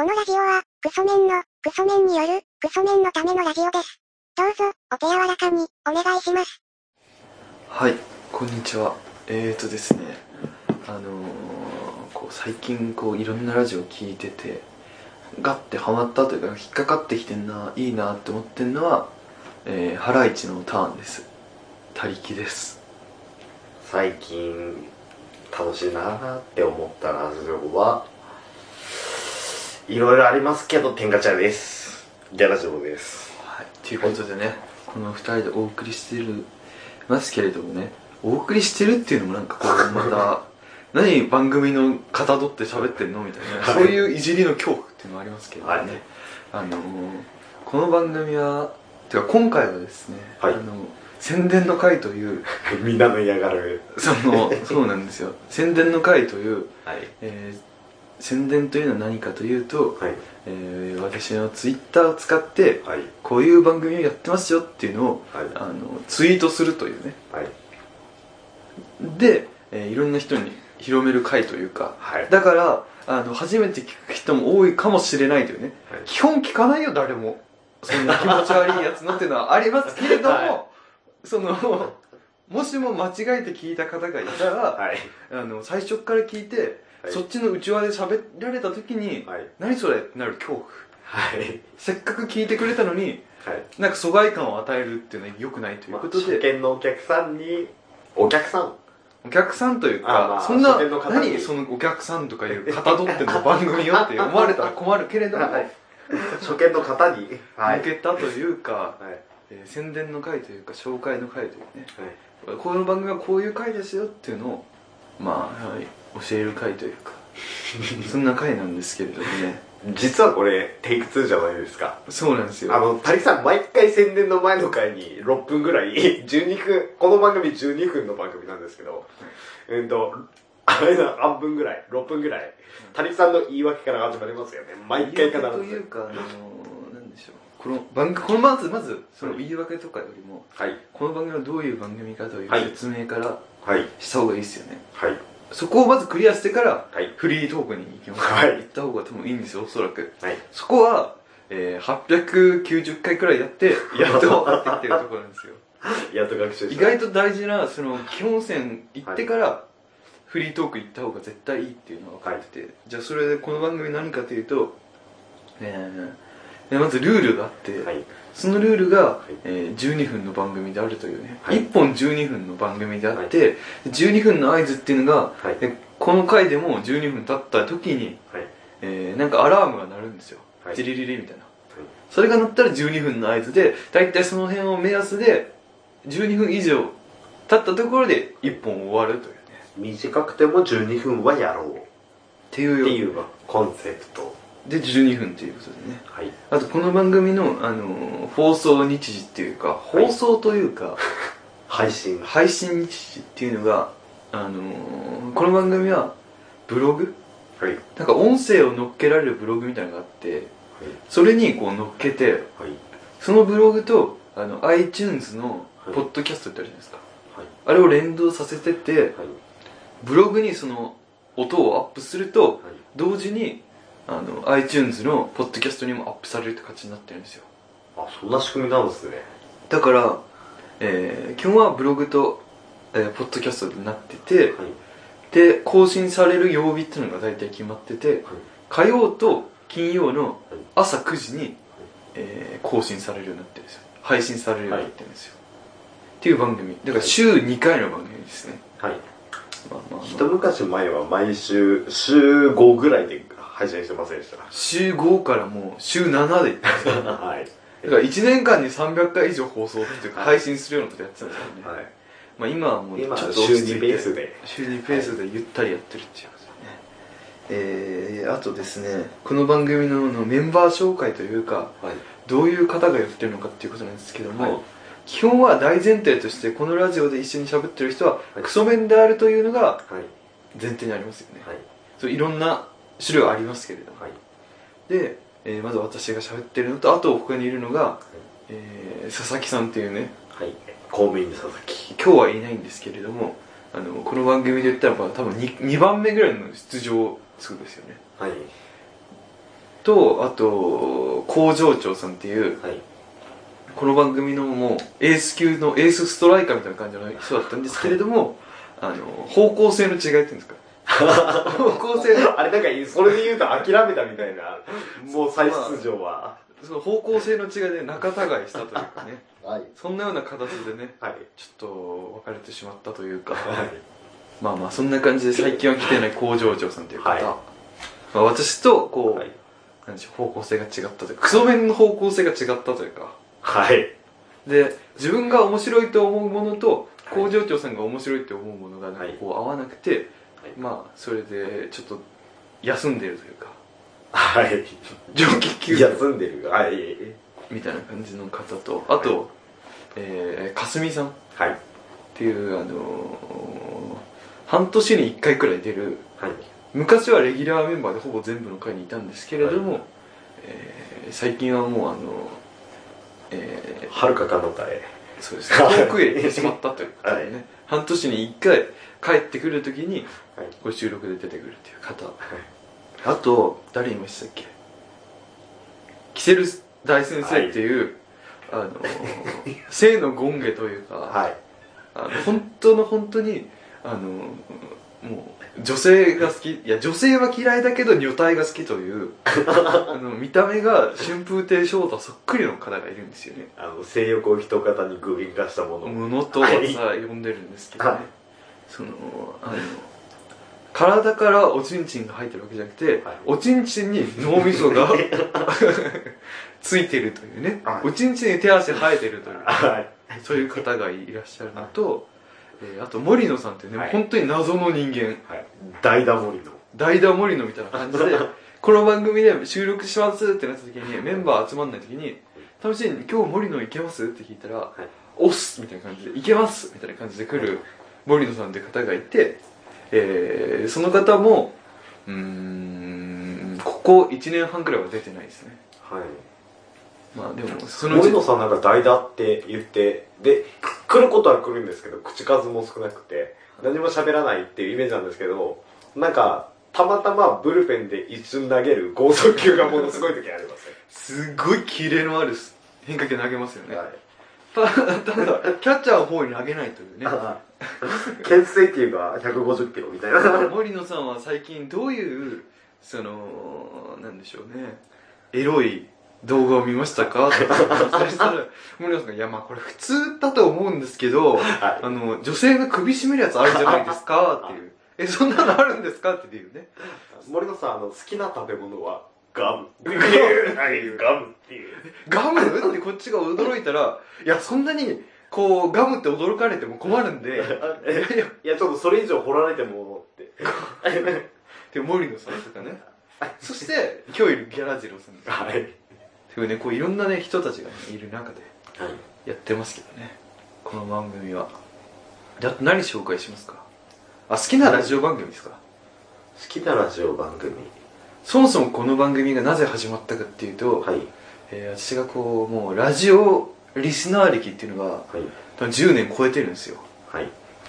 このラジオは、クソメンの、クソメンによる、クソメンのためのラジオです。どうぞ、お手柔らかに、お願いします。はい、こんにちは。えーとですね、あのー、こう最近こういろんなラジオ聞いてて、ガッてハマったというか、引っかかってきてんな、いいなって思ってんのは、えー、ハライチのターンです。他力です。最近楽しいなーって思ったラジオはいろいろありますけど天下茶屋です。ギャラジオですはい、ということでね、この二人でお送りしてるますけれどもね、お送りしてるっていうのもなんかこう、また、何番組のかたどって喋ってんのみたいな、はい。そういういじりの恐怖っていうのもありますけどね。はい。あのーこの番組は、てか今回はですね、はい。あの宣伝の会という、みんなの嫌がるその、そうなんですよ。宣伝の会という、はい。えー宣伝というのは何かというと、はい。えー私のツイッターを使って、はい。こういう番組をやってますよっていうのを、はい。あのツイートするというね。はい。で、えーいろんな人に広める会というかはい。だからあの初めて聞く人も多いかもしれないというね。はい。基本聞かないよ誰も。そんな気持ち悪いやつのっていうのはありますけれども、はそのもしも間違えて聞いた方がいたら、はい。あの最初から聞いて、はい。そっちの内輪で喋られた時に、はい。何それってなる恐怖。はい。せっかく聞いてくれたのにはい。なんか疎外感を与えるっていうのは良くないということで、初見のお客さんにお客さん。お客さんというあまあかそんな何そのお客さんとかいうかたどっての番組よって思われたら困るけれども、はい。初見の方に。はい。向けたというか、はい。えー宣伝の会というか紹介の会というね。はい。この番組はこういう会ですよっていうのをまあ、はい、教える会というか そんな会なんですけれどもね実はこれテイク2じゃないですかそうなんですよあの、タリさん、毎回宣伝の前の回に6分ぐらい、12分、この番組12分の番組なんですけど、うんと、あれだ、半分ぐらい、6分ぐらい、タリさんの言い訳から始まりますよね。毎回必言い訳というず。かあのなんでしょうこの番組このまずまずその言い訳とかよりもはい。この番組はどういう番組かというはい説明からはい。した方がいいですよね、はい。そこをまずクリアしてからはい。フリートークに行きます、はい。行った方が多分いいんですよおそらく。はい。そこは、えー、890回くらいやって やっと。分かってきてるところなんですよ。やっと学習意。外と大事なその基本線行ってから、フリートーク行った方が絶対いいっていうのが分かってて、じゃあそれでこの番組何かというと、えー、でまずルールがあって、はい。そのルールが、いえー12分の番組であるというね、はい1本12分の番組であって、12分の合図っていうのが、はい。でこの回でも12分経った時に、はい。えーなんかアラームが鳴るんですよ、はいジリリリみたいなそれが鳴ったら12分の合図で大体その辺を目安で12分以上経ったところで1本終わるというね短くても12分はやろう。っていうよっていうコンセプト。で12分っていうことでねはい。あとこの番組の、あのー放送日時っていうかい放送というか、配信。配信日時っていうのが、あのーこの番組はブログ？はい。なんか音声を載っけられるブログみたいなのがあってそれにこう載っけてはい。そのブログとあの iTunes のはいポッドキャストってあるじゃないですか、はい。あれを連動させてってはい。ブログにその音をアップするとはい。同時にあの iTunes のポッドキャストにもアップされるって形になってるんですよ。あ、そんな仕組みなんですね。だから、えー基本はブログと、えーポッドキャストになっててはい。で更新される曜日っていうのが大体決まっててはい。火曜と金曜の朝9時に、えー更新されるようになってるんですよ。配信されるようになってるんですよ、っていう番組。だから週2回の番組ですね、はい。まあまあまあ。一昔前は毎週、週5ぐらいで配信してませんでした。週5からもう週7で はい。から1年間に300回以上放送っていうかはい配信するようなことやってたんですよね、はい。まあ今はもうちょっと週2落ち着いてペースで。週2ペースでゆったりやってるっていうことですね、えー、あとですねこの番組のあのメンバー紹介というかはい。どういう方がやってるのかっていうことなんですけども、はい基本は大前提としてこのラジオで一緒に喋ってる人ははいクソメンであるというのがはい。前提にありますよね、はい。そういろんな種類はありますけれども、はい。で、えーまず私が喋ってるのとあと他にいるのが、えー佐々木さんっていうねはい。公務員の佐々木。今日はいないんですけれどもあのこの番組で言ったらまあ多分 2, 2番目ぐらいの出場数ですよねはい。とあと工場長さんっていうはいこの番組のもうエース級のエースストライカーみたいな感じの人だったんですけれどもあの方向性の違いっていうんですか方向性のあれなんかそれで言うと諦めたみたいなもう再出場は。その方向性の違いで仲違いしたというかね。はい。そんなような形でねはい。ちょっと別れてしまったというか。はい。まあまあそんな感じで最近は来てない工場長さんという方、はい。まあ、私とこう、はい。なんでしょう方向性が違ったというか。クソメンの方向性が違ったというか。はい。で自分が面白いと思うものと工場長さんが面白いと思うものがなこう合わなくて、はいまあそれでちょっと休んでるというか。はい。上気休暇。休んでるはい。みたいな感じの方とあと、えーかすみさん。っはい。ていうあのー半年に1回くらい出る。はい。昔はレギュラーメンバーでほぼ全部の回にいたんですけれども、はい。えー最近はもうあのえはるか彼方へーそうですね。遠くへ行ってしまったということでね、はい。半年に1回帰ってくるときにはい。ご収録で出てくるっていう方。あと誰いましたっけ？キセル大先生っていう、あの性の権下というか、はい。あの本当の本当にあのもう女性が好きいや女性は嫌いだけど女体が好きという あの見た目が春風亭昇太そっくりの方がいるんですよね。あの性欲を一方に具現化したもの。ものとはさ、はい呼んでるんですけどね、はいそのあの体からおちんちんが入ってるわけじゃなくて、はいおちんちんに脳みそがついてるというね、はいおちんちんに手足生えてるというはいそういう方がいらっしゃるのと、えーあと森野さんってね、はい本当に謎の人間はい代打森の。代打森野みたいな感じで この番組で収録しますってなった時にメンバー集まんない時に「楽しい今日森野行けます?」って聞いたらい「おっす」みたいな感じで「行けます」みたいな感じで来る森野さんって方がいて、えーその方もうーんここ1年半くらいは出てないですね。はい。まあでもその森野さんなんか代打って言ってでく来ることは来るんですけど口数も少なくて何も喋らないっていうイメージなんですけどなんかたまたまブルペンで一瞬投げる剛速球がものすごい時ありますすっごいキレのある変化球投げますよね、ねはい。たただキャッチャーの方に投げないというね。牽制球が150キロみたいな。森野さんは最近どういうそのなんでしょうね。エロい動画を見ましたか？ってそしたら森野さんが「いやまあこれ普通だと思うんですけどはあの女性の首絞めるやつあるじゃないですか」っていう「えそんなのあるんですか?」っていうね。い森野さんあの好きな食べ物はガム。っていうはいガムっていう。ガム？ってこっちが驚いたらいやそんなにこうガムって驚かれても困るんで。いやちょっとそれ以上掘られてもって。で森野さんとかね。そして今日いるギャラジローさん。はいっていうねこういろんなね人たちが、ね、いる中ではい。やってますけどね。この番組は。であと何紹介しますか？あ好きなラジオ番組ですか？好きなラジオ番組。そもそもこの番組がなぜ始まったかっていうと、はい。えー私がこうもうラジオリスナー歴っていうのがはい。多分10年超えてるんですよ。はい。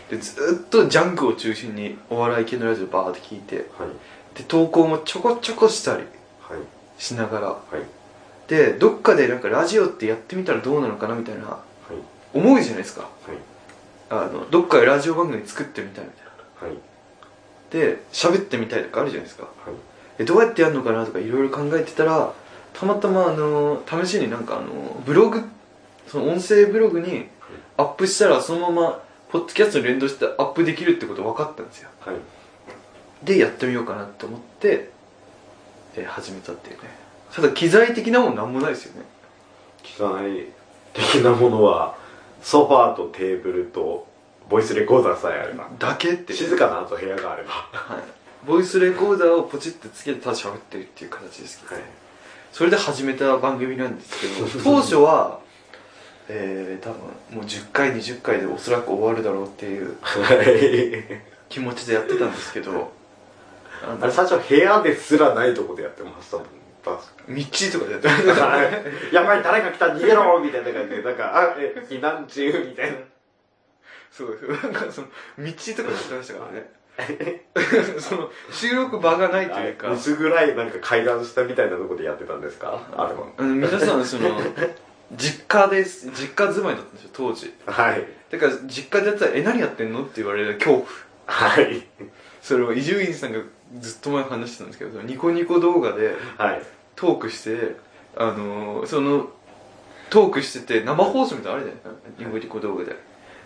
でずっとジャンクを中心にお笑い系のラジオバーって聞いてはい。で投稿もちょこちょこしたりはい。しながらはいでどっかでなんかラジオってやってみたらどうなのかなみたいなはい思うじゃないですか。はい。あのどっかでラジオ番組作ってみたいみたいな。はい。で喋ってみたいとかあるじゃないですか。はい。えどうやってやるのかなとかいろいろ考えてたらたまたまあの試しになんかあのブログその音声ブログにアップしたらそのままポッドキャストに連動してアップできるってこと分かったんですよ。はい。でやってみようかなと思って、えー始めたっていうねただ機材的なもんなんもないですよね。機材的なものはソファーとテーブルとボイスレコーダーさえあれば。だけって。静かなあと部屋があれば。はい、ボイスレコーダーをポチってつけてただ喋ってるっていう形ですけど、はい。それで始めた番組なんですけど 当初はえー、多分もう10回20回でおそらく終わるだろうっていうはい。気持ちでやってたんですけど。あれ最初部屋ですらないとこでやってましたもん確か道とかでやってましたはいやばい誰か来た逃げろみたいな感じでなんかあえ避難中みたいな。そうですなんかその道とかでやってましたからね。その収録場がないというか、薄暗いなんか階段下みたいなとこでやってたんですか？あれは。皆さんその実家です実家住まいだったんですよ当時。はい。だから実家でやったら「え何やってんの?」って言われる恐怖はい。それを伊集院さんがずっと前話してたんですけどニコニコ動画ではい。トークしてあのーそのトークしてて生放送みたいなのあるじゃないですか？ニコニコ動画で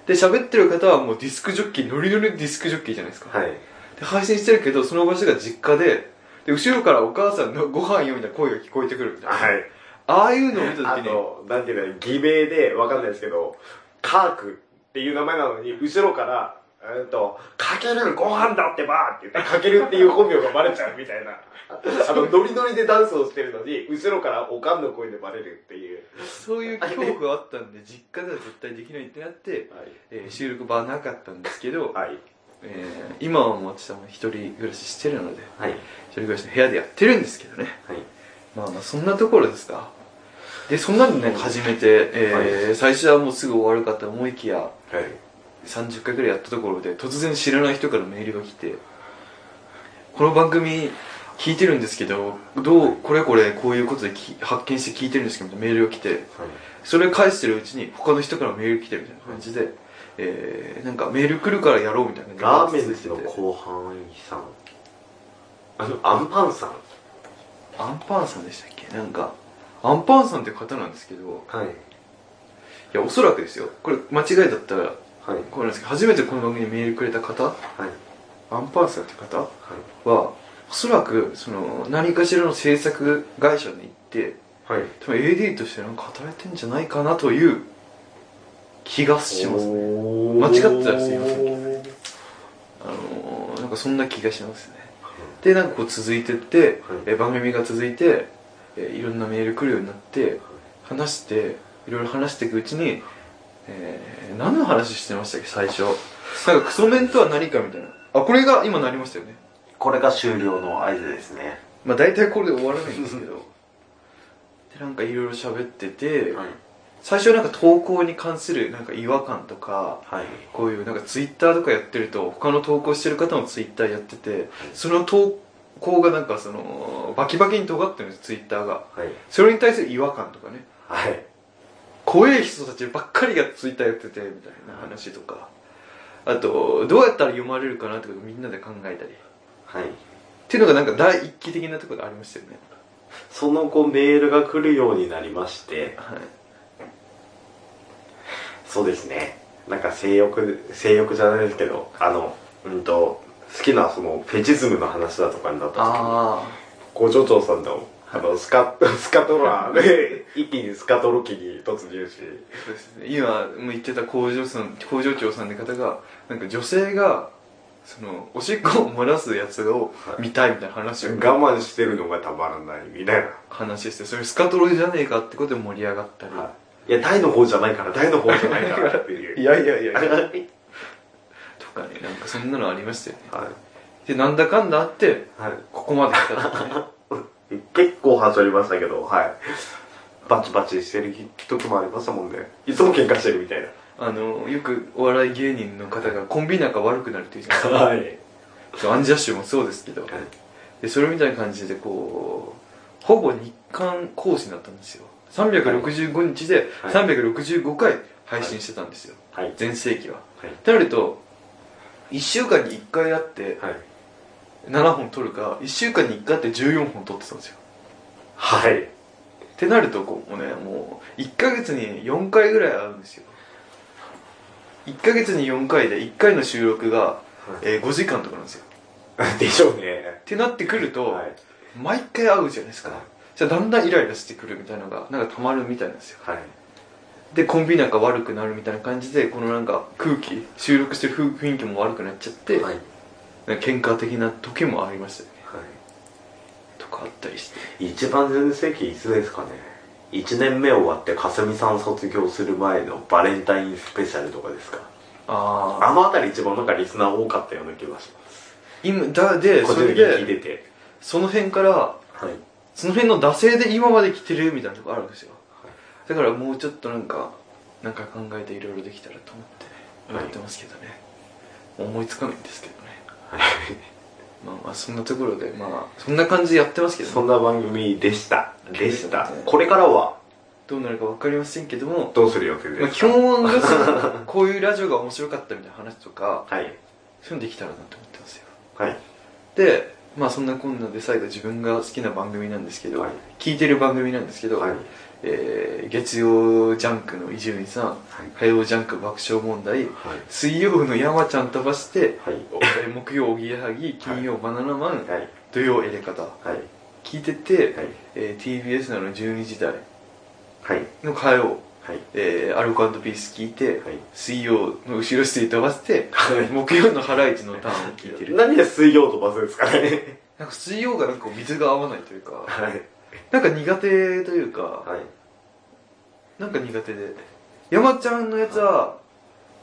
で喋ってる方はもうディスクジョッキーノリノリのディスクジョッキーじゃないですか？はい。で配信してるけどその場所が実家でで後ろからお母さんのご飯よみたいな声が聞こえてくるみたいな、はい。ああいうのを見たあ時にと、なんていうの、偽名で、わかんないですけど、カークっていう名前なのに、後ろから、えっと、かけるご飯だってばって言って、かけるっていう本名がバレちゃうみたいな。あの、ノリノリでダンスをしてるのに、後ろからおかんの声でバレるっていう。そういう恐怖があったんで実家では絶対できないってなって、えー収録場はなかったんですけど、はい。はい。えー今はもう私はもう一人暮らししてるのではい。一人暮らしの部屋でやってるんですけどねはい。まあまあそんなところですかでそんなんでね始めて、えー最初はもうすぐ終わるかと思いきやはい。30回ぐらいやったところで突然知らない人からメールが来てこの番組聞いてるんですけどどうこれこれこういうことでき発見して聞いてるんですけどメールが来てそれ返してるうちに他の人からメール来てるみたいな感じで、えー、なんかメール来るからやろうみたいなラーメンズの後半さん。あの、アンパンさん。アンパンさんでしたっけ？なんかアンパンさんって方なんですけどはい。いやおそらくですよこれ間違いだったらはい。これなんですけど初めてこの番組にメールくれた方？はい。アンパンさんって方？はい。はおそらくその何かしらの制作会社に行ってはい。多分 AD としてなんか働いてんじゃないかなという気がしますね。間違ってたらすいませんあのー、なんかそんな気がしますね。でなんかこう続いてって、え番組が続いて、えいろんなメール来るようになって話していろいろ話していくうちに、えー、何の話してましたっけ最初？なんかクソメンとは何かみたいなあこれが今なりましたよねこれが終了の合図ですね。まあ大体これで終わらないんですけどでなんかいろいろ喋ってて、はい。最初はなんか投稿に関するなんか違和感とかはい。こういうなんかツイッターとかやってると他の投稿してる方もツイッターやっててその投稿がなんかそのバキバキに尖ってるんですツイッターがはい。それに対する違和感とかねはい。怖い人たちばっかりがツイッターやっててみたいな話とか。あとどうやったら読まれるかなってことをみんなで考えたり。っはい。ていうのがなんか第一期的なところでありましたよね。その後メールが来るようになりまして、はい。そうですね。なんか性欲、性欲じゃないですけど、あの、うんと、好きなそのフェチズムの話だとかになった時に、あ工場長さんの、あの、スカ、スカトラーで、一気にスカトロ期に突入し、そうですね今も言ってた工場さん工場長さんって方がなんか女性がそのおしっこを漏らすやつを見たいみたいな話を我慢してるのがたまらないみたいな。話してそれスカトロじゃねえかってことで盛り上がったり、いや、大の方じゃないから、大の方じゃないからっていう。いやいやいや。とかねなんかそんなのありましたよねはい。でなんだかんだあってはい。ここまで来たってね 結構はしょりましたけど、はい。バチバチしてる時もありましたもんね。いつも喧嘩してるみたいな。あのよくお笑い芸人の方がコンビ仲悪くなるっていうじゃないですかはい。アンジャッシュもそうですけど、でそれみたいな感じでこうほぼ日刊講師になったんですよ365日ではい365回配信してたんですよ、はい。全盛期ははい。ってなると1週間に1回あってはい。7本撮るか1週間に1回あって14本撮ってたんですよはい。ってなるとこうもうねもう1ヶ月に4回ぐらいあるんですよ1ヶ月に4回で1回の収録が、えー5時間とかなんですよ でしょうねっ。てなってくると、はい。毎回会うじゃないですか、はいじゃあだんだんイライラしてくるみたいなのがなんかたまるみたいなんですよはい。でコンビ仲悪くなるみたいな感じでこのなんか空気収録してる雰雰囲気も悪くなっちゃって、はい。なんか喧嘩的な時もありましたよかあったりして。い。一番全盛期いつですかね。1年目終わってかすみさん卒業する前のバレンタインスペシャルとかですか。あああのあたり一番なんかリスナー多かったような気がします。今だでそれ個人的に聞いでてて。その辺からはい。その辺の惰性で今まで来てるみたいなとこあるんですよ。だからもうちょっとなんかなんか考えていろいろできたらと思ってねはい。思ってますけどね、思いつかないんですけどねまあまあそんなところでまあそんな感じでやってますけど、そんな番組でした。でしたね。これからは？どうなるか分かりませんけども、どうする予定まあ、基ですか、本はそのこういうラジオが面白かったみたいな話とかはい。そういうのできたらなと思ってますよはい。でまあそんなこんなで再度自分が好きな番組なんですけど、はい聞いてる番組なんですけど、はい。えー月曜ジャンクの伊集院さん、はい火曜ジャンク爆笑問題はい。水曜の山ちゃん飛ばして、はい。えー木曜おぎやはぎ金曜バナナマン、はい。土曜エレカタはい。聞いてて、はい。えー TBS なの12時台はい。の火曜、はい。えーアルコピース聞いて、はい水曜の後ろステー飛ばして、はい木曜のハライチのターンを聞いてる何で水曜とバスですかねなんか水曜がなんか水が合わないというかはい。なんか苦手というか、はい。なんか苦手で山ちゃんのやつは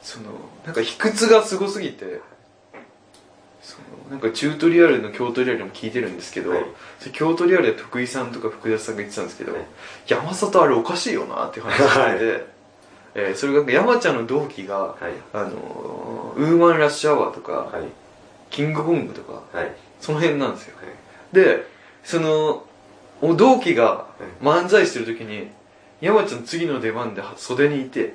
そのなんか卑屈がすごすぎてそのなんかチュートリアルの京都リアルも聞いてるんですけど、はい京都リアルで徳井さんとか福田さんが言ってたんですけど、はい山里あれおかしいよなって話をしてて、えーそれが山ちゃんの同期が、はい。あのーウーマンラッシュアワーとか、はい。キングコングとかはい。その辺なんですよでそのお同期が漫才してる時に山ちゃん次の出番で袖にいてはい。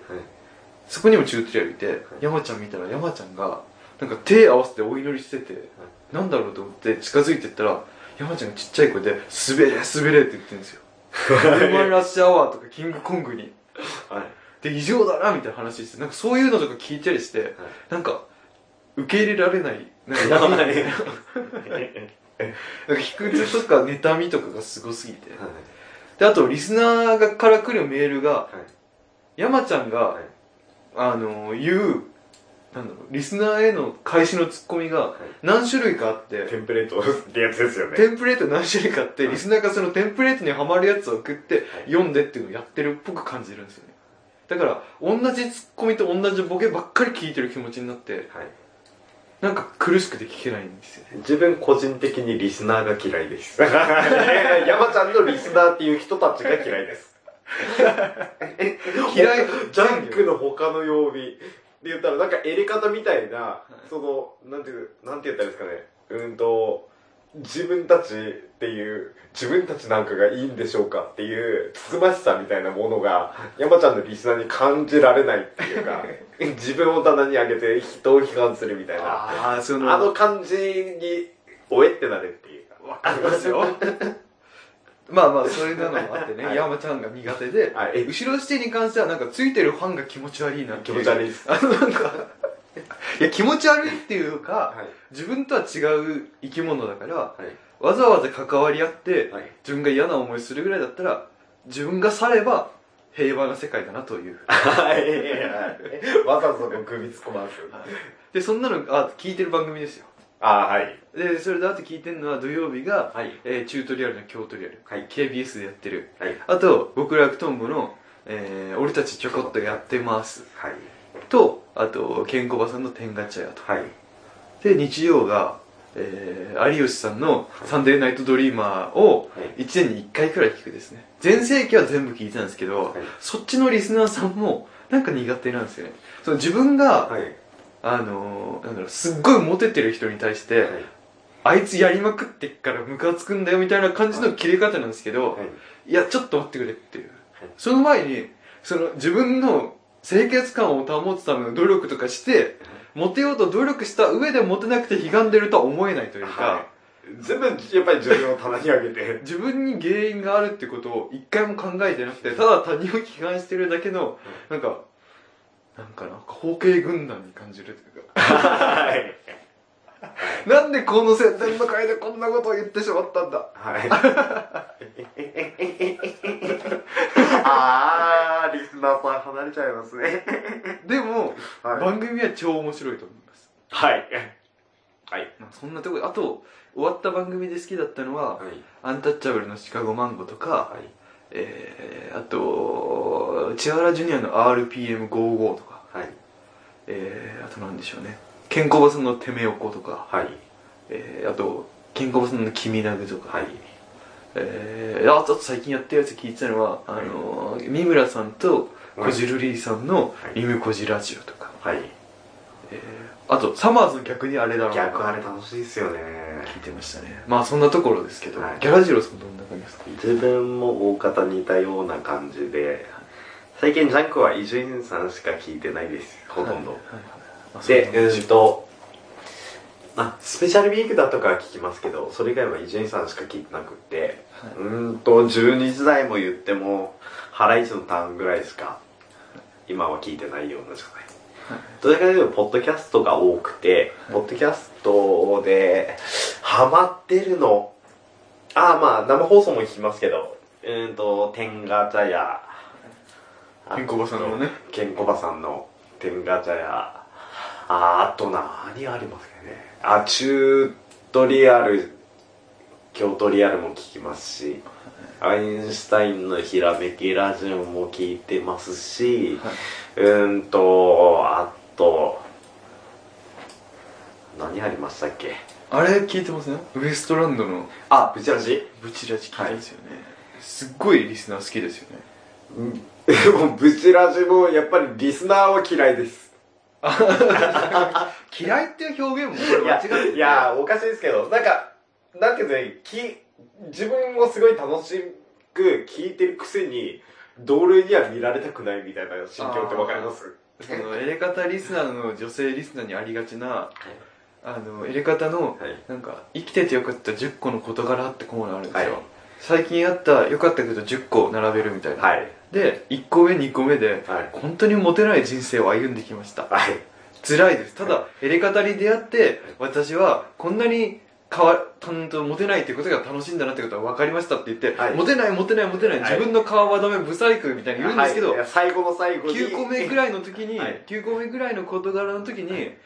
そこにもチュートリアルいて、山ちゃん見たら山ちゃんがなんか手合わせてお祈りしてて、なんだろうと思って近づいてったら山ちゃんがちっちゃい声で「滑れ滑れ」って言ってるんですよ。ウーマンラッシュアワーとかキングコングに。はい。で異常だなみたいな話してなんかそういうのとか聞いたりして、なんか受け入れられないなんかい。なんか 卑屈とか妬みとかがすごすぎて。であとリスナーがから来るメールが山ちゃんが、はい。あの言うなんだろうリスナーへの返しのツッコミが何種類かあって、テンプレート ってやつですよね。テンプレート何種類かあって、はい。リスナーがそのテンプレートにはまるやつを送って、はい。読んでっていうのをやってるっぽく感じるんですよね。だから同じツッコミと同じボケばっかり聞いてる気持ちになってはい。なんか苦しくて聞けないんですよね自分個人的にリスナーが嫌いです。山ちゃんのリスナーっていう人たちが嫌いです。嫌いジャンクの他の曜日で言ったらなんかエレ方みたいな、その、なんていう、なんて言ったらいいですかね。うんと、自分たちっていう、自分たちなんかがいいんでしょうかっていう、つつましさみたいなものが、山ちゃんのリスナーに感じられないっていうか、自分を棚に上げて人を批判するみたいな。ああそのあの感じに、おえってなるっていうか。わかりますよ まあまあそういうのもあってね、はい山ちゃんが苦手で、はい後ろ指定に関してはなんかついてるファンが気持ち悪いなっていう気持ち悪いです。あのなんかいや気持ち悪いっていうか、はい。自分とは違う生き物だからはい。わざわざ関わり合って、はい。自分が嫌な思いするぐらいだったら自分が去れば平和な世界だなという はい。わざわざこう首突っ込まず。でそんなのあ聞いてる番組ですよあはい。でそれであと聞いてるのは土曜日が、はい。えーチュートリアルの京都リアル、はい KBS でやってるはい。あと極楽とんぼの、えー俺たちちょこっとやってますはい。とあとケンコバさんの天ガチャやと。はい。で日曜が、えー有吉さんの「サンデーナイトドリーマー」をはい。1年に1回くらい聞くですね。全盛期は全部聞いてたんですけど、はい。そっちのリスナーさんもなんか苦手なんですよね。その自分が、はい。あのーなんだろうすっごいモテてる人に対して、はい。あいつやりまくってっからムカつくんだよみたいな感じの切れ方なんですけど、い、やちょっと待ってくれっていう、はい。その前にその自分の清潔感を保つための努力とかしてモテようと努力した上でモテなくて悲願でるとは思えないというか、はい。全部、やっぱり自分を棚に上げて。自分に原因があるってことを一回も考えてなくてただ他人を批判してるだけのなんかなんかな包茎軍団に感じるというか はい。なんでこの宣伝の会でこんなことを言ってしまったんだ？はい。あー、リスナーさん離れちゃいますね。でも、はい。番組は超面白いと思います、はい。はい。まあ、そんなところであと終わった番組で好きだったのは、はい。アンタッチャブルのシカゴマンゴとか、はい。えー、あと千原ジュニアの RPM55 とか、はい。えー、あとなんでしょうねケンコバさんのテメオコとか、はい。えー、あとケンコバさんのキミナグとか、はい。えー、あと最近やってるやつ聞いてたのは、あのー、三村さんとこじるりさんのはい「リムコジラジオ」とか、はい。えー、あとサマーズの逆にあれだろうな逆あれ楽しいですよね。聞いてましたね。まあそんなところですけど、はい。ギャラジロさんどんな感じですか？自分も大方似たような感じで最近ジャンクは伊集院さんしか聞いてないです。ほとんど、はいでそうなんうんとあスペシャルウィークだとかは聞きますけどそれ以外は伊集院さんしか聞いてなくって。はい。うーんと12時台も言ってもハライチのターンぐらいしか今は聞いてないような状態はい。どちらかというとポッドキャストが多くて、ポッドキャストでハマってるのああまあ生放送も聞きますけどうーんと天ガチャやケンコバさんのね。ケンコバさんの天ガチャやああと何ありますかね。あチュートリアル京都リアルも聞きますしアインシュタインのひらめきラジオも聞いてますし、はいうーんとあと何ありましたっけ？あれ聞いてますねウエストランドの。あブチラジ？ブチラジ聞いてますよね、すっごいリスナー好きですよね。でも ブチラジもやっぱりリスナーは嫌いです 嫌いっていう表現も間違ってて。いやおかしいですけどなんかなんていうのねき自分もすごい楽しく聞いてるくせに同類には見られたくないみたいな心境ってわかります？そのエレカタリスナーの女性リスナーにありがちなあのエレカタのはい。なんか生きててよかった10個の事柄ってコーナーあるんですよ、はい。最近あった良かったこと10個並べるみたいな、はいで1個目2個目ではい。本当にモテない人生を歩んできました。はい。辛いです。ただエレカタに出会って私はこんなに変わとモテないってことが楽しいんだなってことが分かりましたって言って、はい。モテないモテないモテない、はい。自分の顔はダメブサイクみたいに言うんですけど、最後の最後に。9個目ぐらいの時に、はい。9個目ぐらいの事柄の時に、はい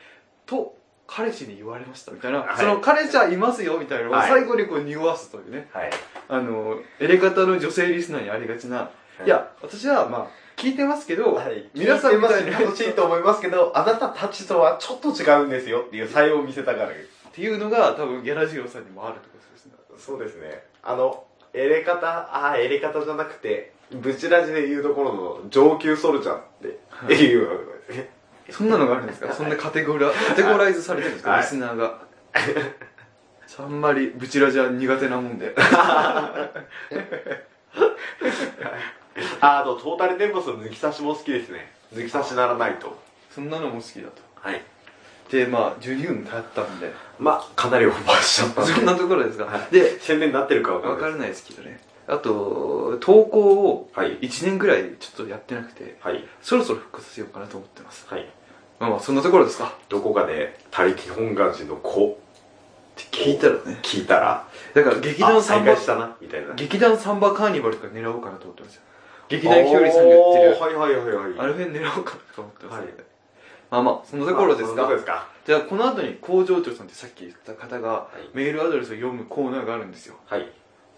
と彼氏に言われましたみたいな、はい。その彼氏はいますよみたいなのをはい。最後にこう匂わすというね、はい。あのエレカタの女性リスナーにありがちな、い、や私はまあ聞いてますけど、はい、皆さんみたいに楽しいと思いますけどあなたたちとはちょっと違うんですよっていう才を見せたがるっていうのが多分ギャラジロさんにもあるってことですね。そうですね。あのエレカタああエレカタじゃなくてブチラジでいうところの上級ソルジャーってい。うのですねそんなのがあるんですか、そんなカテゴラカテゴライズされてるんですか、はい。リスナーが。あんまりブチラジは苦手なもんで ああとトータルテンボスの抜き差しも好きですね。抜き差しならないと。そんなのも好きだと。はい。でまあ12分経ったんで。まあかなりオーバーしちゃった。そんなところですか、はい。で宣伝になってるかわかんないわからないですけどね。あと投稿をはい。1年ぐらいちょっとやってなくてはい。そろそろ復活させようかなと思ってます。はい。まあまあそんなところですか？どこかで他力本願寺の子。って聞いたらね。聞いたら。だから劇あ団サンバしたなみたいな。劇団サンバカーニバルとか狙おうかなと思ってますよ劇団ひよりさんがやってるはいはいはいはい。あれ辺狙おうかなと思ってます、はい。まあまあそのところですか？とこですか。じゃあこの後に工場長さんってさっき言った方がい。メールアドレスを読むコーナーがあるんですよ。はい。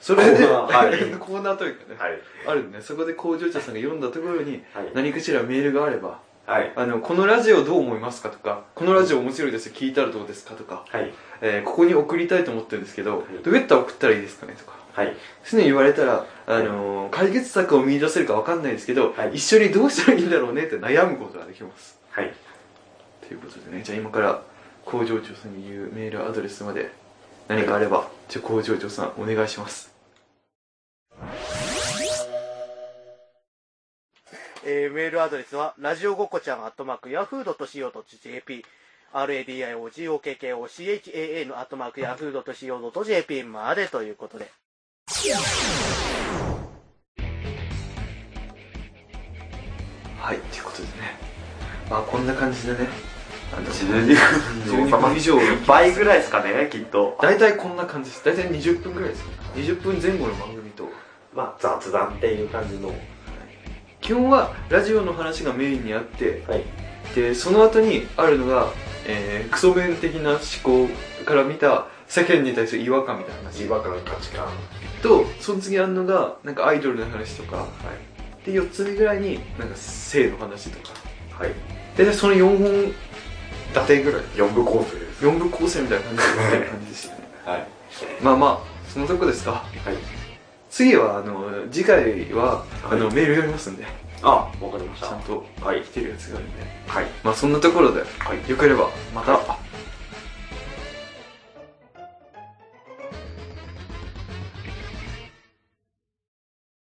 それでコーナーはい。コーナーというかね、はい。あるんでそこで工場長さんが読んだところにはい。何かしらメールがあればはい。あのこのラジオどう思いますかとかこのラジオ面白いです。よ聞いたらどうですかとか、はい。えーここに送りたいと思ってるんですけど、い。どうやったら送ったらいいですかねとかはい。常に言われたら、あのー解決策を見出せるか分かんないですけど、はい。一緒にどうしたらいいんだろうねって悩むことができます。はい。ということでね。じゃあ今から工場長さんに言うメールアドレスまで何かあれば、じゃあ工場長さんお願いします。えーメールアドレスは、ラジオごっこちゃん、アットマーク、ヤフー .co.jp、radiogokochan アットマーク、ヤフー .co.jp までということで。はいということでね。まあこんな感じでねあの12 12分以上倍ぐらいですかねきっと。大体こんな感じです。大体20分ぐらいですね。20分前後の番組と。まあ雑談っていう感じの。基本はラジオの話がメインにあって。はい。でその後にあるのが、えークソ弁的な思考から見た世間に対する違和感みたいな話。違和感価値観。はとその次あるのがなんかアイドルの話とかい。で4つ目ぐらいになんか性の話とか。はい。大体その4本立てぐらい。4部構成です。4部構成みたいな感じでやってる感じでしたね。はい。まあまあそのとこですか。はい。次はあの次回はあの、はいメール読みますんで。あわかりました。ちゃんとはい。来てるやつがあるんで。はい。まあそんなところで、はい。よければまた、あ